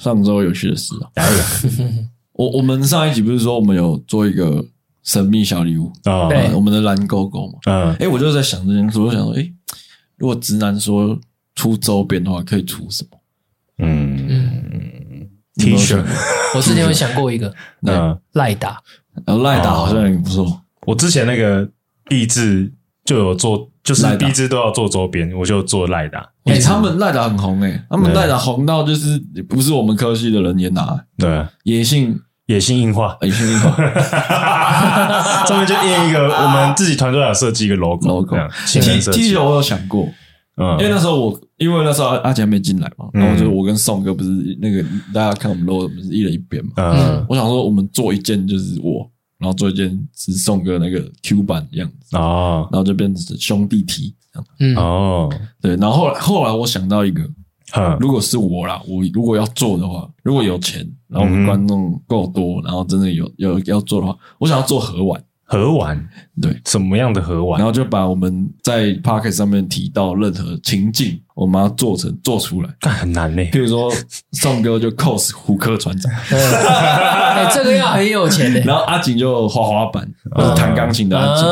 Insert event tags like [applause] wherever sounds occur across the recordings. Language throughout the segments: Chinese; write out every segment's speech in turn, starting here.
上周有趣的事啊，来一个。我我们上一集不是说我们有做一个神秘小礼物？啊？对。呃我们的蓝勾勾嘛。嗯，哎，我就在想这件事，我就想说，哎，如果直男说出周边的话，可以出什么？嗯。嗯，T 恤，我之前有想过一个。嗯，赖打，然后赖打好像也不错。我之前那个励志就有做，就是赖打壁纸都要做周边，我就做赖打。哎，他们赖打很红哎，他们赖打红到就是不是我们科系的人也拿，对，野性。野性硬化，野性硬化。[laughs] 上面就印一个我们自己团队有设计一个 logo logo 这样 T 新人设 T 计恤我有想过，嗯，因为那时候我因为那时候阿阿杰还没进来嘛，嗯。然后就我跟宋哥不是那个大家看我们 logo 不是一人一边嘛，嗯。我想说我们做一件就是我，然后做一件是送个那个 Q 版的样子，哦。然后就变成兄弟体这样。嗯，哦，对，然后后来后来我想到一个，哼，如果是我啦，我如果要做的话，如果有钱，然后我们观众够多，然后真的有有要做的话，我想要做盒玩，盒玩，对，什么样的盒玩然？后就把我们在 p o c k e t 上面提到任何情境，我们要做成做出来。但很难呢。譬如说，宋哥就 cos 胡克船长，哎，这个要很有钱的，[laughs] 然后阿景就滑滑板或者弹钢琴的阿景。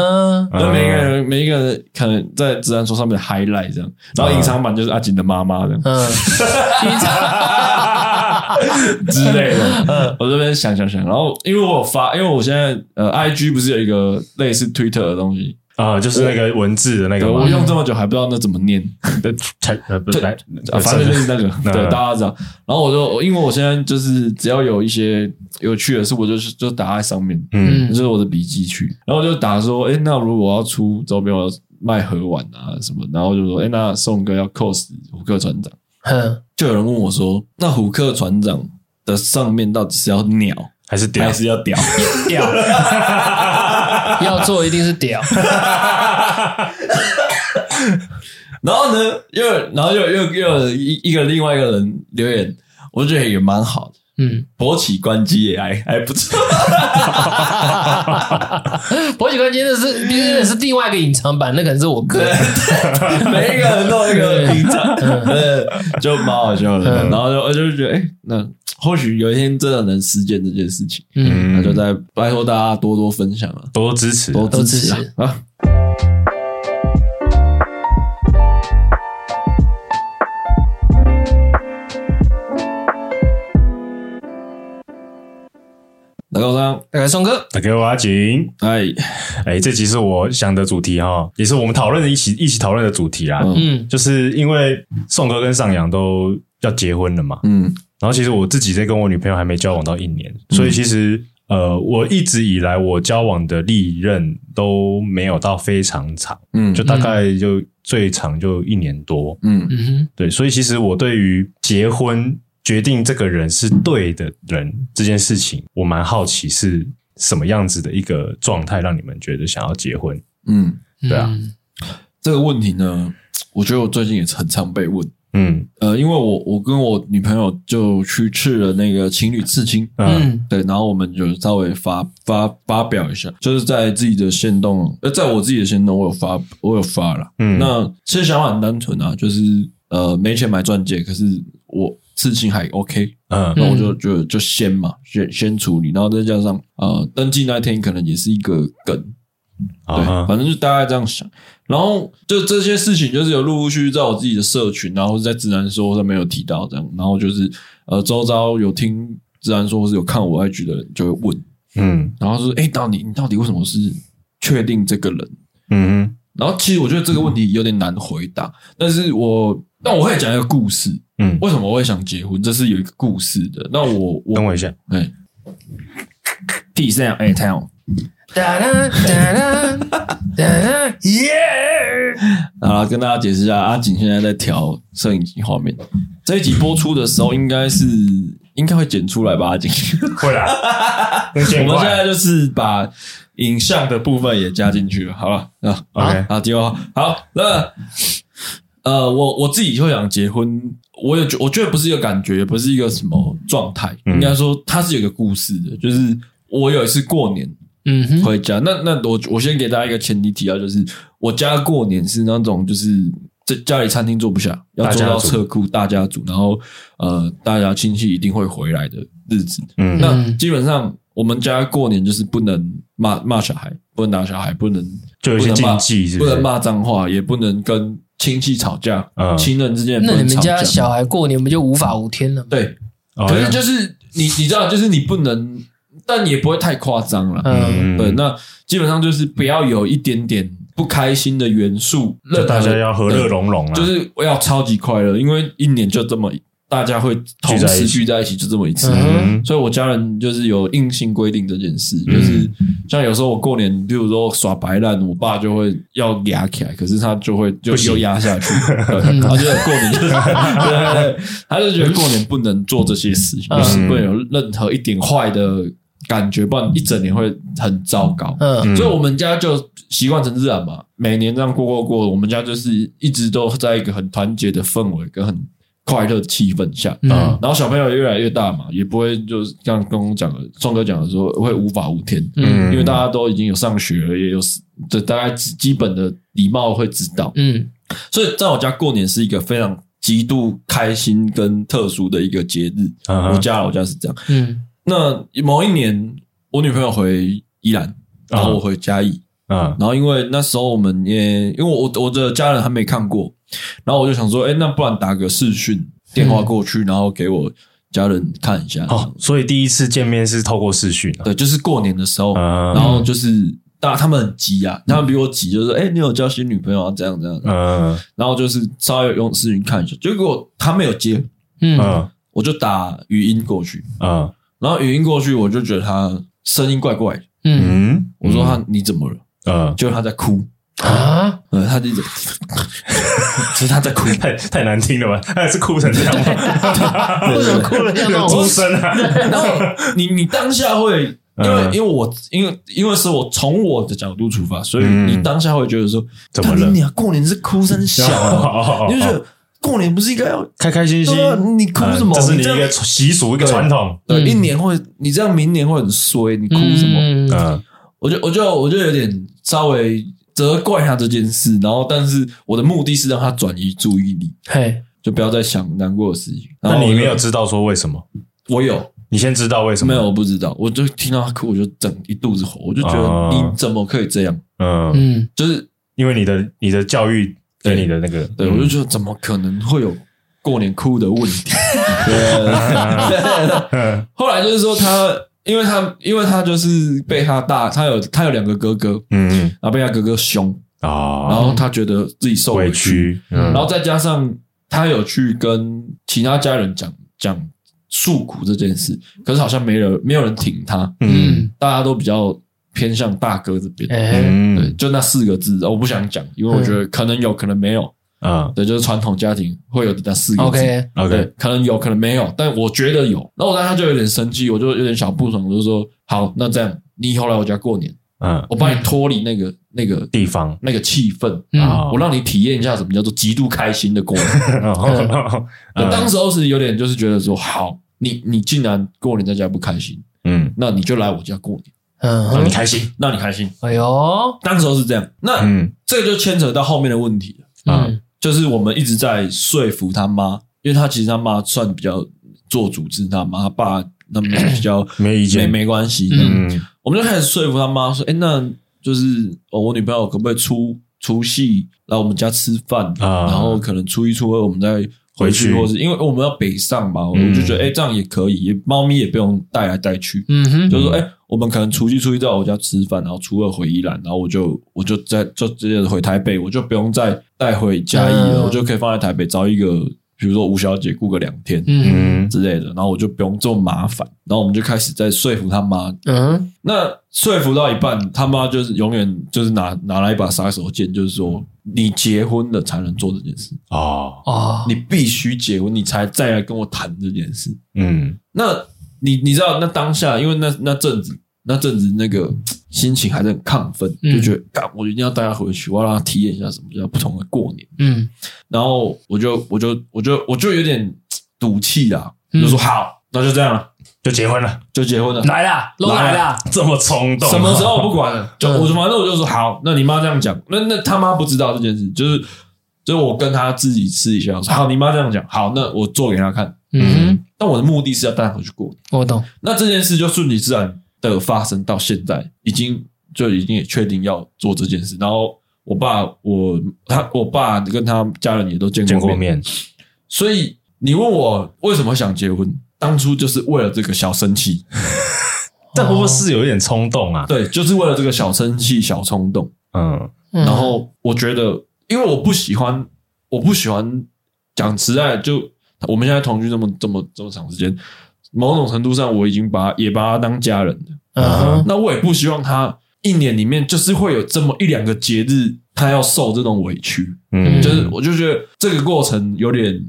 每一个人每一个人可能在自然说上面 highlight 这样，然后隐藏版就是阿景的妈妈这样嗯，[laughs] [laughs] 之类的。我这边想想想，然后因为我有发，因为我现在呃 IG 不是有一个类似 Twitter 的东西，啊，就是那个文字的那个我，用这么久还不知道那怎么念。[laughs] 才呃不是来，啊，反正就是那个，嗯 [laughs] 对，大家知道。然后我就因为我现在就是只要有一些有趣的事，我就是就打在上面，嗯就是我的笔记区。然后我就打说，哎，那如果我要出周边，我要卖盒碗啊什么，然后就说，哎，那宋哥要 cos 胡克船长，哼，就有人问我说，那虎克船长的上面到底是要鸟？还是屌？还是要屌？[laughs] 屌，[laughs] 要做一定是屌，[laughs] 然后呢，又然后又又又有一一个另外一个人留言，我觉得也蛮好的。嗯，勃起关机也还 [laughs] 还不错，[laughs] 勃起关机那是今天是另外一个隐藏版，那可能是我哥，[laughs] 每一个人都有一个隐藏，呃，就蛮好笑的。嗯。然后就我就觉得，哎、那或许有一天真的能实践这件事情，嗯，那就在拜托大家多多分享啊，多多支持，多支持多支持。啊！啊大家好，大概宋哥，打给我阿景。哎，哎，这集是我想的主题哈，也是我们讨论的一起一起讨论的主题啦。嗯。嗯。就是因为宋哥跟上扬都要结婚了嘛，嗯。然后其实我自己在跟我女朋友还没交往到一年，所以其实呃，我一直以来我交往的历任都没有到非常长，嗯，就大概就最长就一年多。嗯。嗯哼，对，所以其实我对于结婚决定这个人是对的人这件事情，我蛮好奇是什么样子的一个状态，让你们觉得想要结婚？嗯，对啊。嗯，这个问题呢，我觉得我最近也是很常被问。嗯。呃，因为我我跟我女朋友就去刺了那个情侣刺青，嗯。嗯。对，然后我们就稍微发发发表一下，就是在自己的限动，呃，在我自己的限动，我有发，我有发了。嗯。那其实想法很单纯啊，就是呃，没钱买钻戒，可是我刺青还 OK，嗯。那我就就就先嘛，先先处理，然后再加上呃，登记那天可能也是一个梗，对，啊反正就大概这样想。然后就这些事情，就是有陆陆续续在我自己的社群，然后在自然说上面有提到这样。然后就是呃，周遭有听自然说，或是有看我 IG 的人就会问，嗯。然后说：“哎，到底你到底为什么是确定这个人？嗯？”然后其实我觉得这个问题有点难回答，但是我但我会讲一个故事，嗯，为什么我会想结婚，这是有一个故事的。那我我等我一下，哎，T 三哎。哒啦哒啦哒啦，耶！好了，跟大家解释一下，阿景现在在调摄影机画面。这一集播出的时候，应该是应该会剪出来吧？阿景，会啦，[laughs] 我们现在就是把影像的部分也加进去了。好了，啊 OK 好，结果好，那呃，我我自己会想结婚，我也觉我觉得不是一个感觉，也不是一个什么状态，嗯应该说它是有一个故事的。就是我有一次过年，嗯哼，回家。那那我我先给大家一个前提提要，就是我家过年是那种就是在家里餐厅坐不下，要坐到车库大家族，然后呃，大家亲戚一定会回来的日子。嗯，那基本上我们家过年就是不能骂骂小孩，不能打小孩，不能就有些禁忌是不是，不能骂脏话，也不能跟亲戚吵架，嗯，亲人之间不那你们。家小孩过年不就无法无天了？对，哦可是就是你你知道，就是你不能，但也不会太夸张了。嗯，对，那基本上就是不要有一点点不开心的元素，就大家要和乐融融啊，就是我要超级快乐，因为一年就这么大家会同时聚在一起，就这么一次。嗯，所以我家人就是有硬性规定这件事，就是像有时候我过年，比如说耍白烂，我爸就会要压起来，可是他就会就又压下去，对，[laughs] 他觉得过年就是，对对对，他就觉得过年不能做这些事情，就是不能有任何一点坏的感觉，不然一整年会很糟糕。嗯，所以我们家就习惯成自然嘛，每年这样过过过，我们家就是一直都在一个很团结的氛围跟很快乐的气氛下，嗯，然后小朋友也越来越大嘛，也不会就是像刚刚讲的，宋哥讲的说会无法无天，嗯，因为大家都已经有上学了，也有这大概基本的礼貌会知道，嗯，所以在我家过年是一个非常极度开心跟特殊的一个节日，我家我家是这样，嗯，那某一年我女朋友回宜兰，然后我回嘉义。嗯，然后因为那时候我们也因为我我的家人还没看过，然后我就想说，哎，那不然打个视讯电话过去，然后给我家人看一下。哦，所以第一次见面是透过视讯啊？对，就是过年的时候，嗯，然后就是大他们很急啊，他们比我急，就是哎，你有交新女朋友啊？这样这样。嗯，然后就是稍微用视讯看一下，结果他没有接，嗯，我就打语音过去，嗯，然后语音过去，我就觉得他声音怪怪的，嗯，我说他你怎么了？嗯，就是他在哭啊，呃，他就一直，其 [laughs] 实他在哭，太太难听了吧？他也是哭成这样吗？为什么哭了像那种出声啊？然后你你当下会，因为因为我因为因为是我从我的角度出发，所以你当下会觉得说，怎么了？你啊，过年是哭声小啊，[laughs] 你就觉得过年不是应该要开开心心？你哭什么？这是你一个习俗，一个传统。对，一年会你这样，明年会很衰，你哭什么？嗯。我就我就我就有点稍微责怪他这件事，然后但是我的目的是让他转移注意力，嘿，就不要再想难过的事情。那你没有知道说为什么？我有，你先知道为什么？没有，我不知道。我就听到他哭，我就整一肚子火，我就觉得你怎么可以这样？嗯嗯，就是因为你的你的教育给你的那个，对，我就觉得怎么可能会有过年哭的问题？对，后来就是说他。因为他，因为他就是被他大，他有他有两个哥哥，嗯，然后被他哥哥凶啊，然后他觉得自己受委屈，然后再加上他有去跟其他家人讲讲诉苦这件事，可是好像没人没有人挺他，嗯，大家都比较偏向大哥这边，嗯，对，就那四个字，我不想讲，因为我觉得可能有可能没有。啊，对，就是传统家庭会有的那四个字，OK，OK，可能有可能没有，但我觉得有。然后我当时就有点生气，我就有点小不爽，我就说：好，那这样，你以后来我家过年，嗯，我帮你脱离那个那个地方。那个气氛啊，我让你体验一下什么叫做极度开心的过年。[laughs] [laughs] 当时候是有点就是觉得说，好，你你竟然过年在家不开心，嗯，那你就来我家过年，嗯，让你开心，让你开心。哎呦，当时候是这样，那嗯，这个就牵扯到后面的问题了，嗯。就是我们一直在说服他妈，因为他其实他妈算比较做主治，他妈他爸那边比较没意见，没没关系。嗯，我们就开始说服他妈说：“哎，那就是哦，我女朋友可不可以出出戏来我们家吃饭啊？然后可能初一初二我们再回去，或是因为我们要北上嘛，我就觉得哎，这样也可以，猫咪也不用带来带去。嗯哼，就是说哎。”我们可能除夕初一在我家吃饭，然后初二回宜兰，然后我就我就在就直接回台北，我就不用再带回嘉义了，我就可以放在台北找一个，比如说吴小姐雇个两天，嗯。之类的，然后我就不用这么麻烦，然后我们就开始在说服他妈，嗯，那说服到一半，他妈就是永远就是拿拿来一把杀手锏，就是说你结婚了才能做这件事。哦。哦，你必须结婚，你才再来跟我谈这件事，嗯，那。你你知道那当下，因为那那阵子那阵子那个心情还是很亢奋，嗯、就觉得干，我一定要带他回去，我要让他体验一下什么叫不同的过年。嗯，然后我就我就我就我就有点赌气啦，嗯、就说好，那就这样了，就结婚了，就结婚了，来啦，都来了，这么冲动，什么时候不管了，[laughs] 就我反正我就说好，那你妈这样讲，那那他妈不知道这件事，就是。就是我跟他自己私底下说，好，你妈这样讲，好，那我做给他看。嗯哼，但我的目的是要带他回去过年。我懂。那这件事就顺其自然的发生到现在，已经就已经也确定要做这件事。然后我爸，我他，我爸跟他家人也都见过面。见过面。所以你问我为什么想结婚，当初就是为了这个小生气。[laughs] 但会不会是有一点冲动啊？对，就是为了这个小生气、小冲动。嗯，然后我觉得，因为我不喜欢，我不喜欢讲实在就。我们现在同居这么这么这么长时间，某种程度上我已经把也把他当家人了。那我也不希望他一年里面就是会有这么一两个节日，他要受这种委屈。嗯，就是我就觉得这个过程有点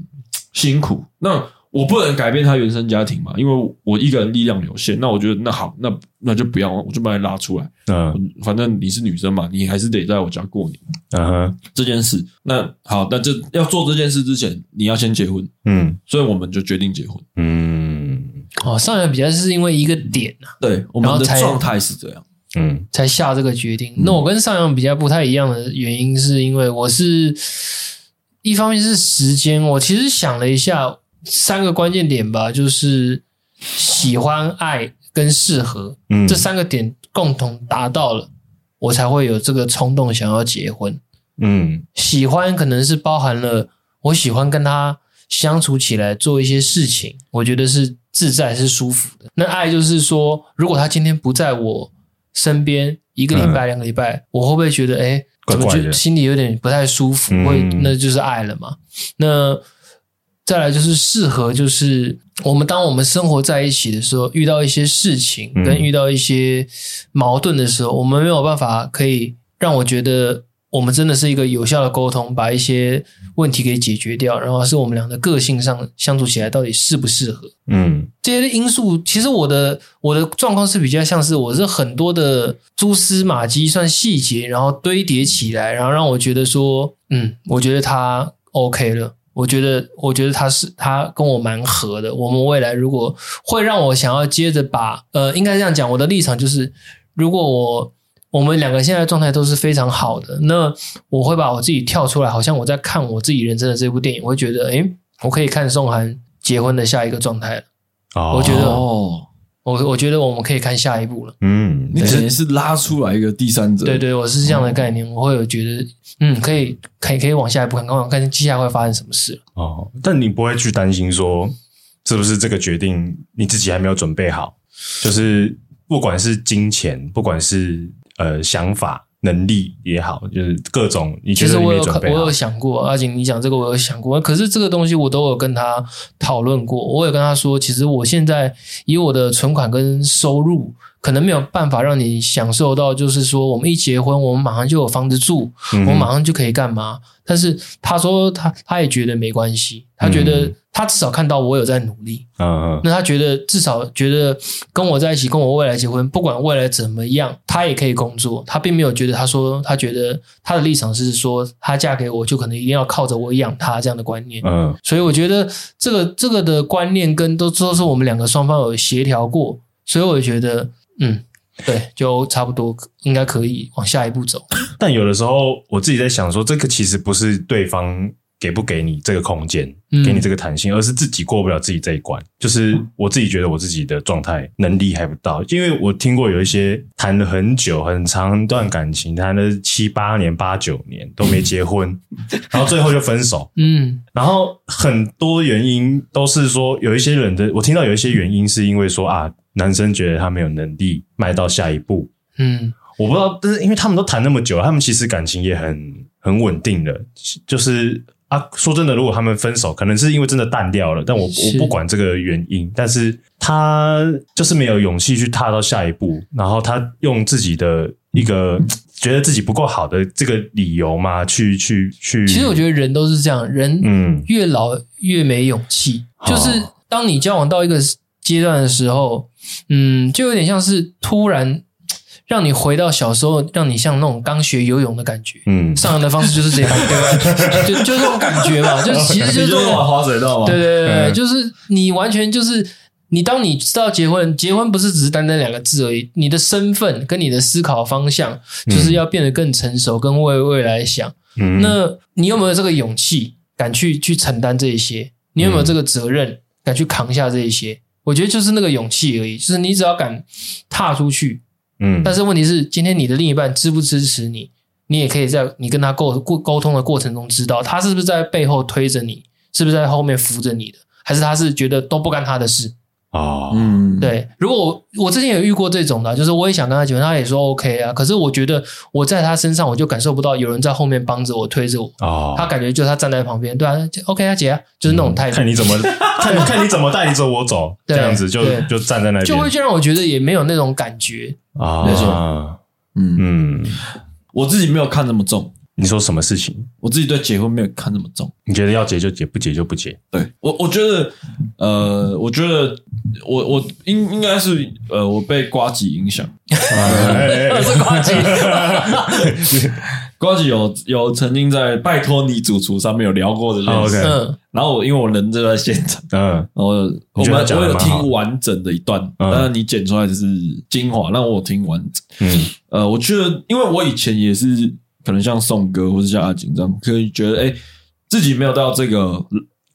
辛苦。那我不能改变他原生家庭嘛，因为我一个人力量有限。那我觉得那好，那那就不要，我就把你拉出来。嗯，反正你是女生嘛，你还是得在我家过年。嗯哼，这件事，那好，那这要做这件事之前，你要先结婚。嗯，所以我们就决定结婚。嗯，哦，上来比较是因为一个点呐、啊，对，我们的状态是这样，嗯，才下这个决定。那我跟上阳比较不太一样的原因，是因为我是一方面是时间，我其实想了一下。三个关键点吧，就是喜欢、爱跟适合，嗯，这三个点共同达到了，我才会有这个冲动想要结婚。嗯，喜欢可能是包含了我喜欢跟他相处起来做一些事情，我觉得是自在是舒服的。那爱就是说，如果他今天不在我身边，一个礼拜、两个礼拜，我会不会觉得，哎，怎么觉得心里有点不太舒服？会，那就是爱了嘛？那。再来就是适合，就是我们当我们生活在一起的时候，遇到一些事情跟遇到一些矛盾的时候，我们没有办法可以让我觉得我们真的是一个有效的沟通，把一些问题给解决掉，然后是我们俩的个性上相处起来到底适不适合？嗯，这些因素其实我的我的状况是比较像是我是很多的蛛丝马迹算细节，然后堆叠起来，然后让我觉得说，嗯，我觉得他 OK 了。我觉得，我觉得他是他跟我蛮合的。我们未来如果会让我想要接着把，呃，应该这样讲，我的立场就是，如果我我们两个现在状态都是非常好的，那我会把我自己跳出来，好像我在看我自己人生的这部电影，我会觉得，诶，我可以看宋涵结婚的下一个状态了。哦，我觉得哦。我我觉得我们可以看下一步了。嗯，你等于是拉出来一个第三者。对对，我是这样的概念。我会有觉得，嗯，可以，可以，可以往下一步看，看看接下来会发生什么事。哦，但你不会去担心说，是不是这个决定你自己还没有准备好？就是不管是金钱，不管是呃想法。能力也好，就是各种你觉得你没准备。其实我有我有想过，阿景，你讲这个我有想过，可是这个东西我都有跟他讨论过。我有跟他说，其实我现在以我的存款跟收入，可能没有办法让你享受到，就是说我们一结婚，我们马上就有房子住，嗯、我们马上就可以干嘛。但是他说他他也觉得没关系，他觉得。他至少看到我有在努力，嗯嗯，那他觉得至少觉得跟我在一起，跟我未来结婚，不管未来怎么样，他也可以工作。他并没有觉得，他说他觉得他的立场是说，他嫁给我就可能一定要靠着我养他这样的观念。嗯，所以我觉得这个这个的观念跟都都是我们两个双方有协调过，所以我觉得，嗯，对，就差不多应该可以往下一步走。但有的时候我自己在想说，这个其实不是对方。给不给你这个空间，给你这个弹性，嗯、而是自己过不了自己这一关。就是我自己觉得我自己的状态能力还不到，因为我听过有一些谈了很久、很长一段感情，谈了七八年、八九年都没结婚，[laughs] 然后最后就分手。嗯，然后很多原因都是说，有一些人的我听到有一些原因是因为说啊，男生觉得他没有能力迈到下一步。嗯，我不知道，但是因为他们都谈那么久，他们其实感情也很很稳定的，就是。啊，说真的，如果他们分手，可能是因为真的淡掉了。但我我不管这个原因，但是他就是没有勇气去踏到下一步，然后他用自己的一个觉得自己不够好的这个理由嘛，去去去。其实我觉得人都是这样，人嗯，越老越没勇气。嗯、就是当你交往到一个阶段的时候，嗯，就有点像是突然。让你回到小时候，让你像那种刚学游泳的感觉。嗯，上岸的方式就是这样，[laughs] 对吧？就就这种感觉嘛，[laughs] 就其实就是这种滑水道嘛。对对对，嗯、就是你完全就是你，当你知道结婚，结婚不是只是单单两个字而已，你的身份跟你的思考方向，就是要变得更成熟，跟为未来想。嗯，那你有没有这个勇气，敢去去承担这一些？你有没有这个责任，敢去扛下这一些？我觉得就是那个勇气而已，就是你只要敢踏出去，嗯，但是问题是，今天你的另一半支不支持你？你也可以在你跟他沟沟沟通的过程中，知道他是不是在背后推着你，是不是在后面扶着你的，还是他是觉得都不干他的事？哦，嗯，对，如果我我之前有遇过这种的，就是我也想跟他结婚，他也说 OK 啊，可是我觉得我在他身上，我就感受不到有人在后面帮着我推着我，哦，他感觉就他站在旁边，对啊，OK 啊，姐啊，就是那种态度，看你怎么 [laughs] 看看你怎么带你走我走，这样子就就站在那边，就会就让我觉得也没有那种感觉。啊，没错。嗯嗯，嗯，我自己没有看那么重，你说什么事情？我自己对结婚没有看那么重。你觉得要结就结，不结就不结？对我，我觉得，呃，我觉得我我应应该是呃，我被瓜吉影响。二是瓜吉，[laughs] 瓜吉有有曾经在《拜托你主厨》上面有聊过这件事。OK 嗯然后我因为我人就在现场，嗯然后我们我有听完整的一段，嗯当然你剪出来的是精华，让我有听完整。嗯呃，我觉得，因为我以前也是可能像宋哥或者像阿锦这样，可以觉得哎，自己没有到这个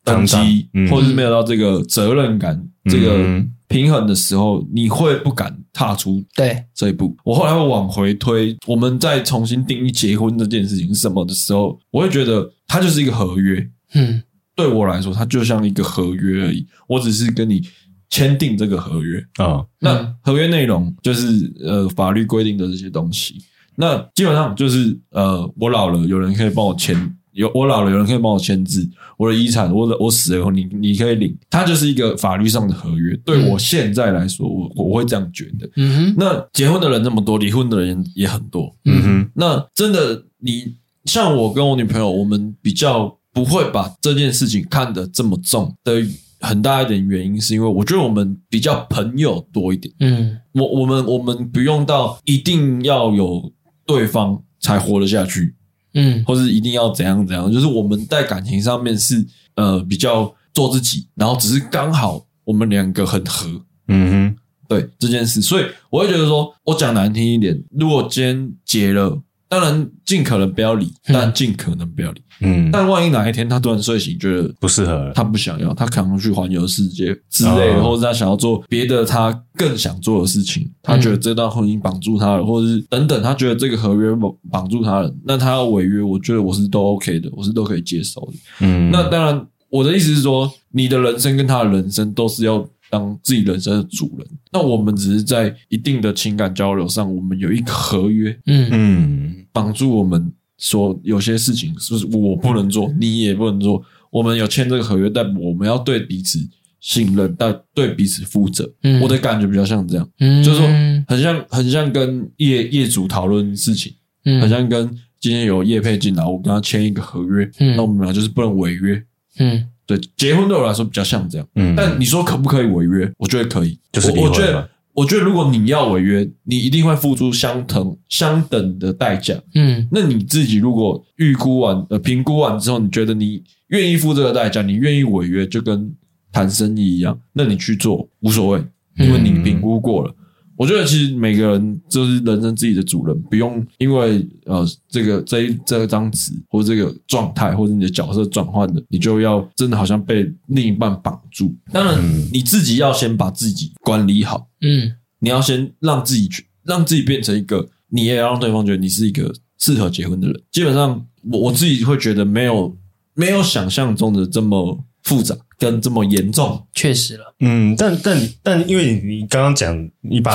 等级，嗯或者是没有到这个责任感、这个嗯平衡的时候，你会不敢踏出对，这一步。我后来会往回推，我们再重新定义结婚这件事情是什么的时候，我会觉得它就是一个合约。嗯对我来说，它就像一个合约而已。我只是跟你签订这个合约。啊那合约内容就是呃法律规定的这些东西。那基本上就是呃，我老了，有人可以帮我签；有我老了，有人可以帮我签字。我的遗产，我的我死了以后，你你可以领。它就是一个法律上的合约。对我现在来说，我我会这样觉得。嗯哼，那结婚的人那么多，离婚的人也很多。嗯哼那真的，你像我跟我女朋友，我们比较不会把这件事情看得这么重的很大一点原因，是因为我觉得我们比较朋友多一点。嗯我我们我们不用到一定要有对方才活得下去，嗯。或是一定要怎样怎样，就是我们在感情上面是呃比较做自己，然后只是刚好我们两个很合。嗯哼。对这件事，所以我会觉得说，我讲难听一点，如果今天结了，当然尽可能不要理，但尽可能不要理。嗯，但万一哪一天他突然睡醒，觉得不适合了。他不想要，他可能去环游世界之类的，哦或者他想要做别的他更想做的事情，他觉得这段婚姻绑住他了，或者是等等，他觉得这个合约绑绑住他了，那他要违约，我觉得我是都 OK 的，我是都可以接受的。嗯，那当然，我的意思是说，你的人生跟他的人生都是要当自己人生的主人。那我们只是在一定的情感交流上，我们有一个合约嗯嗯绑住我们，说有些事情是不是我不能做，你也不能做。我们有签这个合约，但我们要对彼此信任，但对彼此负责。嗯我的感觉比较像这样，嗯，就是说很像很像跟业业主讨论事情，嗯很像跟今天有业配进来，我跟他签一个合约，嗯那我们俩就是不能违约。嗯对，结婚对我来说比较像这样。嗯，但你说可不可以违约？我觉得可以，就是离婚嘛我我觉得，我觉得如果你要违约，你一定会付出相等相等的代价。嗯那你自己如果预估完呃评估完之后，你觉得你愿意付这个代价，你愿意违约，就跟谈生意一样，那你去做无所谓，因为你评估过了。我觉得其实每个人就是人生自己的主人，不用因为呃这个这一这张纸或这个状态或者你的角色转换的，你就要真的好像被另一半绑住。当然，你自己要先把自己管理好，嗯你要先让自己去让自己变成一个，你也要让对方觉得你是一个适合结婚的人。基本上，我我自己会觉得没有没有想象中的这么复杂跟这么严重。确实了，嗯，但但但因为你你刚刚讲，你把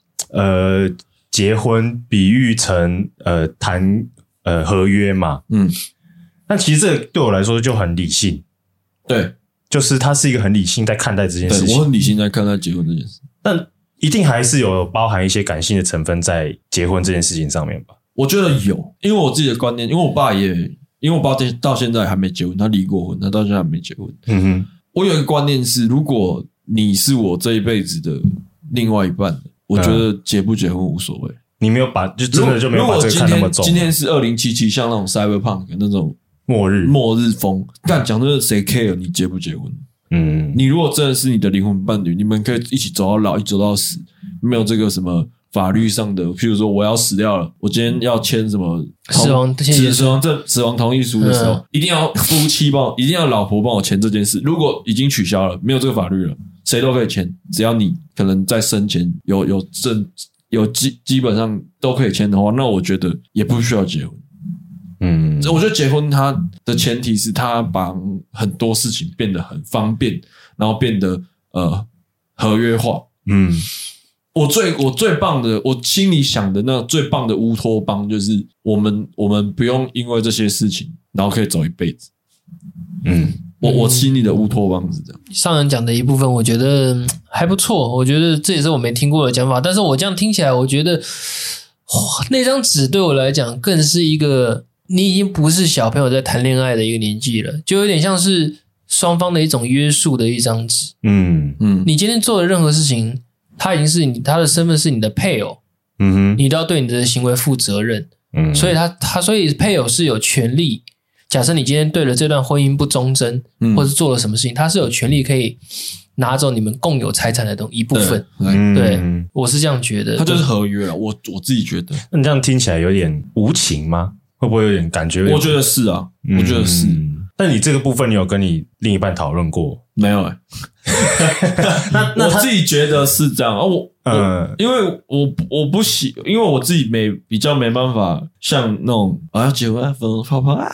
[laughs] 呃结婚比喻成呃谈呃合约嘛，嗯，那其实这个对我来说就很理性，对，就是他是一个很理性在看待这件事情，我很理性在看待结婚这件事。但一定还是有包含一些感性的成分在结婚这件事情上面吧？我觉得有，因为我自己的观念，因为我爸也，因为我爸到到现在还没结婚，他离过婚，他到现在还没结婚。嗯哼，我有一个观念是，如果你是我这一辈子的另外一半，我觉得结不结婚无所谓。你没有把就真的就没有把这个看那么重。今天是二零七七，像那种 cyberpunk 那种末日，末日风，但讲真的，谁 care 你结不结婚？嗯，你如果真的是你的灵魂伴侣，你们可以一起走到老，一起走到死，没有这个什么法律上的，譬如说我要死掉了，我今天要签什么死亡死死亡证、死亡同意书的时候，嗯一定要夫妻帮，一定要老婆帮我签这件事。如果已经取消了，没有这个法律了，谁都可以签，只要你可能在生前有有证有基基本上都可以签的话，那我觉得也不需要结婚。嗯，我觉得结婚它的前提是它把很多事情变得很方便，然后变得呃合约化。嗯我最我最棒的，我心里想的那最棒的乌托邦，就是我们我们不用因为这些事情，然后可以走一辈子。嗯我我心里的乌托邦是这样。上人讲的一部分，我觉得嗯还不错。我觉得这也是我没听过的讲法，但是我这样听起来，我觉得，那张纸对我来讲，更是一个你已经不是小朋友在谈恋爱的一个年纪了，就有点像是双方的一种约束的一张纸。嗯嗯，你今天做的任何事情，他已经是你，他的身份是你的配偶，嗯哼，你都要对你的行为负责任。嗯，所以他他所以配偶是有权利，假设你今天对了这段婚姻不忠贞，嗯或是做了什么事情，他是有权利可以拿走你们共有财产的东一部分。对，嗯对，我是这样觉得。他就是合约了。我我自己觉得，那你这样听起来有点无情吗？会不会有点感觉？我觉得是啊，我觉得是。嗯但你这个部分，你有跟你另一半讨论过？没有 [laughs] 哎、那那我自己觉得是这样啊。我嗯嗯，因为我我不喜，因为我自己没比较没办法像那种啊要结婚啊粉红泡泡啊，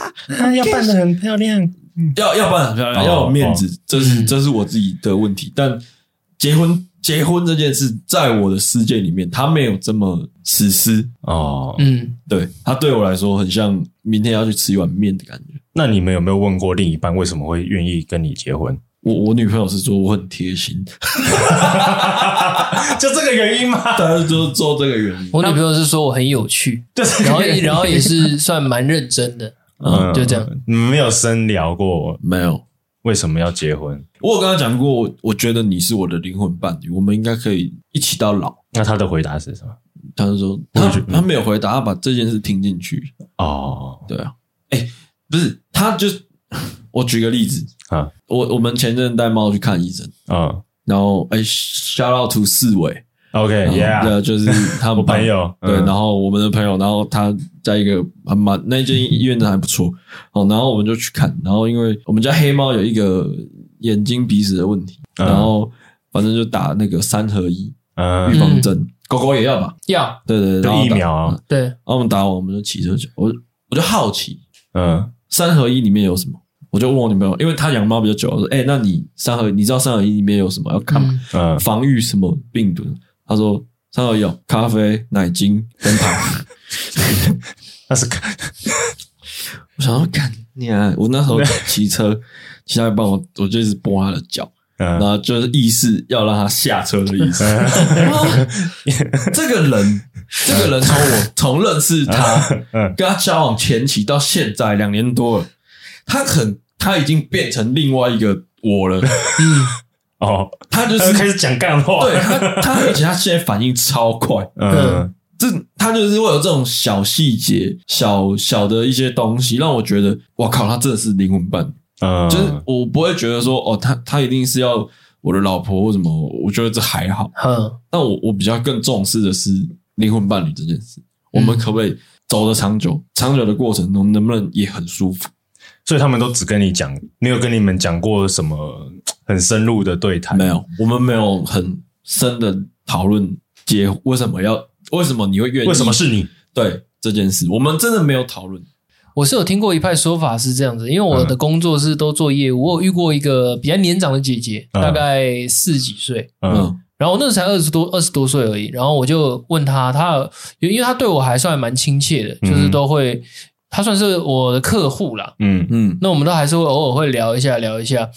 要办得很漂亮。要要办很漂亮，哦要有面子，这是嗯这是我自己的问题。但结婚结婚这件事，在我的世界里面，它没有这么实施。哦，嗯，对，它对我来说很像明天要去吃一碗面的感觉。那你们有没有问过另一半为什么会愿意跟你结婚？我我女朋友是说我很贴心，[laughs] 就这个原因吗？但是就是做这个原因。我女朋友是说我很有趣，就是然后然后也是算蛮认真的，嗯，就这样。你们没有深聊过没有，为什么要结婚？我有跟他讲过，我我觉得你是我的灵魂伴侣，我们应该可以一起到老。那他的回答是什么？他就说他他没有回答，他把这件事听进去。哦，对啊，哎，不是，他就 [laughs] 我举个例子啊，我我们前阵带猫去看医生，啊。然后哎，shout out to 四维，，OK，Yeah，对，就是他 [laughs] 我们朋友，对，嗯。然后我们的朋友，然后他在一个还蛮那间医院的还不错。哦，然后我们就去看，然后因为我们家黑猫有一个眼睛鼻子的问题，嗯。然后反正就打那个三合一嗯。预防针，狗狗也要吧？要。对对对，疫苗对，然后我们打完我们就骑车去，我我就好奇嗯三合一里面有什么，我就问我女朋友，因为她养猫比较久，我说，哎，那你三合你知道三合一里面有什么要看吗？嗯嗯，防御什么病毒？她说三合一有咖啡、奶精跟糖。[laughs] 那是 [laughs] 我想要干你啊！我那时候骑车，骑他帮我，我就一直拨他的脚，然嗯后就是意思要让他下车的意思。[laughs] 这个人，这个人从我从认识他，嗯跟他交往前期到现在两年多了，他很他已经变成另外一个我了。嗯哦，他就是开始讲干话，对他，他而且他现在反应超快。嗯这他就是会有这种小细节、小小的一些东西，让我觉得，哇靠，他真的是灵魂伴侣。嗯，就是我不会觉得说，哦，他他一定是要我的老婆或什么，我觉得这还好。嗯，但我我比较更重视的是灵魂伴侣这件事，我们可不可以走得长久？长久的过程中，能不能也很舒服？所以他们都只跟你讲，没有跟你们讲过什么很深入的对谈，没有，我们没有很深的讨论结为什么要为什么你会愿意？为什么是你？对这件事，我们真的没有讨论。我是有听过一派说法是这样子，因为我的工作是都做业务，我有遇过一个比较年长的姐姐，嗯。大概四十几岁，嗯。嗯。然后我那时才二十多二十多岁而已，然后我就问她，她有因为她对我还算蛮亲切的，就是都会，她算是我的客户啦。嗯。嗯。那我们都还是会偶尔会聊一下聊一下，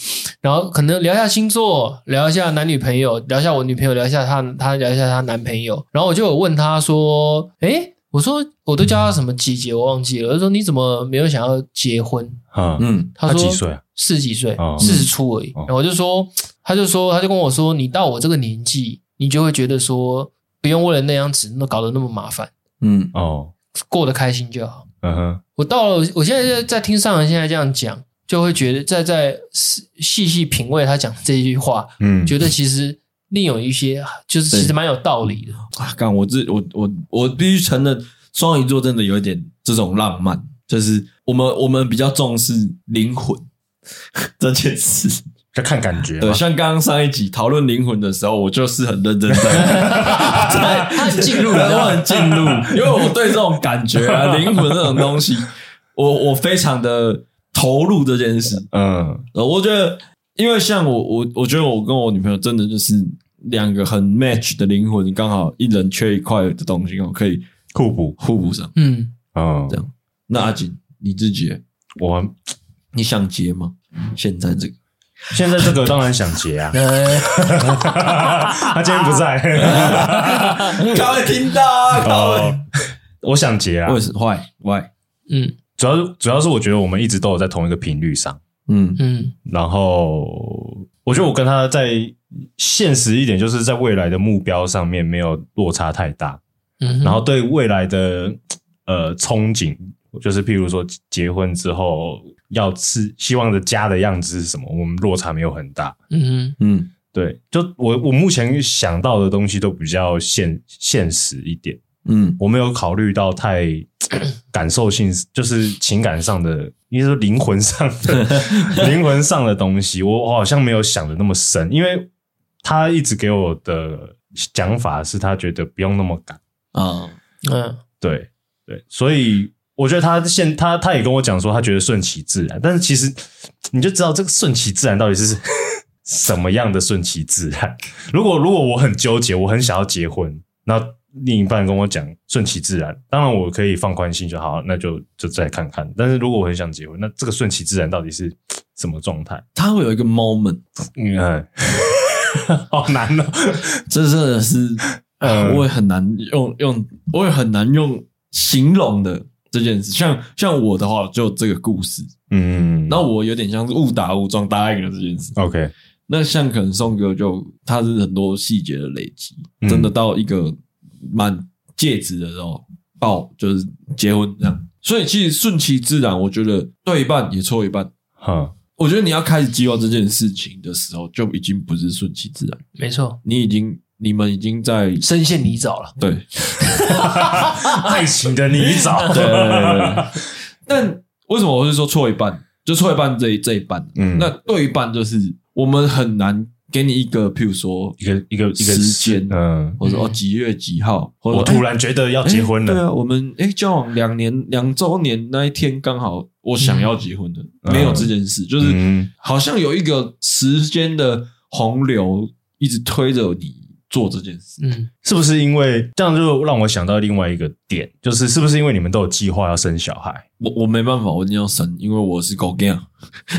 然后可能聊一下星座，聊一下男女朋友，聊一下我女朋友，聊一下她她聊一下她男朋友，然后我就有问她说，诶，我说我都叫他什么姐姐，我忘记了，我就说你怎么没有想要结婚？嗯，嗯他几岁啊？四十几岁哦，四十出而已。哦然后我就说，他就说，他就跟我说，你到我这个年纪，你就会觉得说，不用为了那样子，那搞得那么麻烦，嗯哦，过得开心就好。嗯哼，我到了，我现在在在听上人现在这样讲，就会觉得在在细细品味他讲这一句话，嗯，觉得其实另有一些就是其实蛮有道理的啊。干，我这我我我必须承认，双鱼座真的有一点这种浪漫，就是我们我们比较重视灵魂 [laughs] 这件事。就看感觉，对，像刚刚上一集讨论灵魂的时候，我就是很认真在 [laughs] 在进入，然后很进入，因为我对这种感觉啊，[laughs] 灵魂这种东西，我我非常的投入这件事。嗯，我觉得，因为像我我我觉得我跟我女朋友真的就是两个很 match 的灵魂，刚好一人缺一块的东西，我可以互补互补上。嗯，啊，这样。那阿锦你自己，我你想结吗？现在这个。现在这个当然想结啊，[laughs] 他今天不在，[laughs] 他会听到啊。哦，我想结啊，为什么？Why Why？嗯，主要是主要是我觉得我们一直都有在同一个频率上，嗯嗯，然后我觉得我跟他在现实一点，就是在未来的目标上面没有落差太大，嗯，然后对未来的呃憧憬，就是譬如说结婚之后。要是希望的家的样子是什么？我们落差没有很大。嗯嗯，对，就我我目前想到的东西都比较现现实一点。嗯，我没有考虑到太 [coughs] 感受性，就是情感上的，应该说灵魂上的 [laughs] 灵魂上的东西，我我好像没有想的那么深，因为他一直给我的讲法是他觉得不用那么赶啊，嗯，对对，所以。我觉得他现他他也跟我讲说，他觉得顺其自然，但是其实你就知道这个顺其自然到底是 [laughs] 什么样的顺其自然。如果如果我很纠结，我很想要结婚，那另一半跟我讲顺其自然，当然我可以放宽心就好，那就就再看看。但是如果我很想结婚，那这个顺其自然到底是什么状态？他会有一个 moment，嗯，[laughs] 好难哦，这真的是呃，我也很难用用，我也很难用形容的。这件事，像像我的话，就这个故事，嗯，那我有点像是误打误撞答应了这件事。OK，那像可能宋哥就他是很多细节的累积，嗯、真的到一个满戒指的时候到就是结婚这样，所以其实顺其自然，我觉得对一半也错一半。哈，我觉得你要开始计划这件事情的时候，就已经不是顺其自然，没错，你已经。你们已经在深陷泥沼了，对，[laughs] 爱情的泥沼，[laughs] 对对对对。但为什么我会说错一半？就错一半这一这一半，嗯，那对一半就是我们很难给你一个，譬如说一个一个一个时间，嗯，或者哦几月几号，或者我突然觉得要结婚了，对啊，我们诶交往两年两周年那一天刚好我想要结婚了，没有这件事，就是好像有一个时间的洪流一直推着你。做这件事，嗯，是不是因为这样就让我想到另外一个点，就是是不是因为你们都有计划要生小孩？我我没办法，我一定要生，因为我是狗 gay。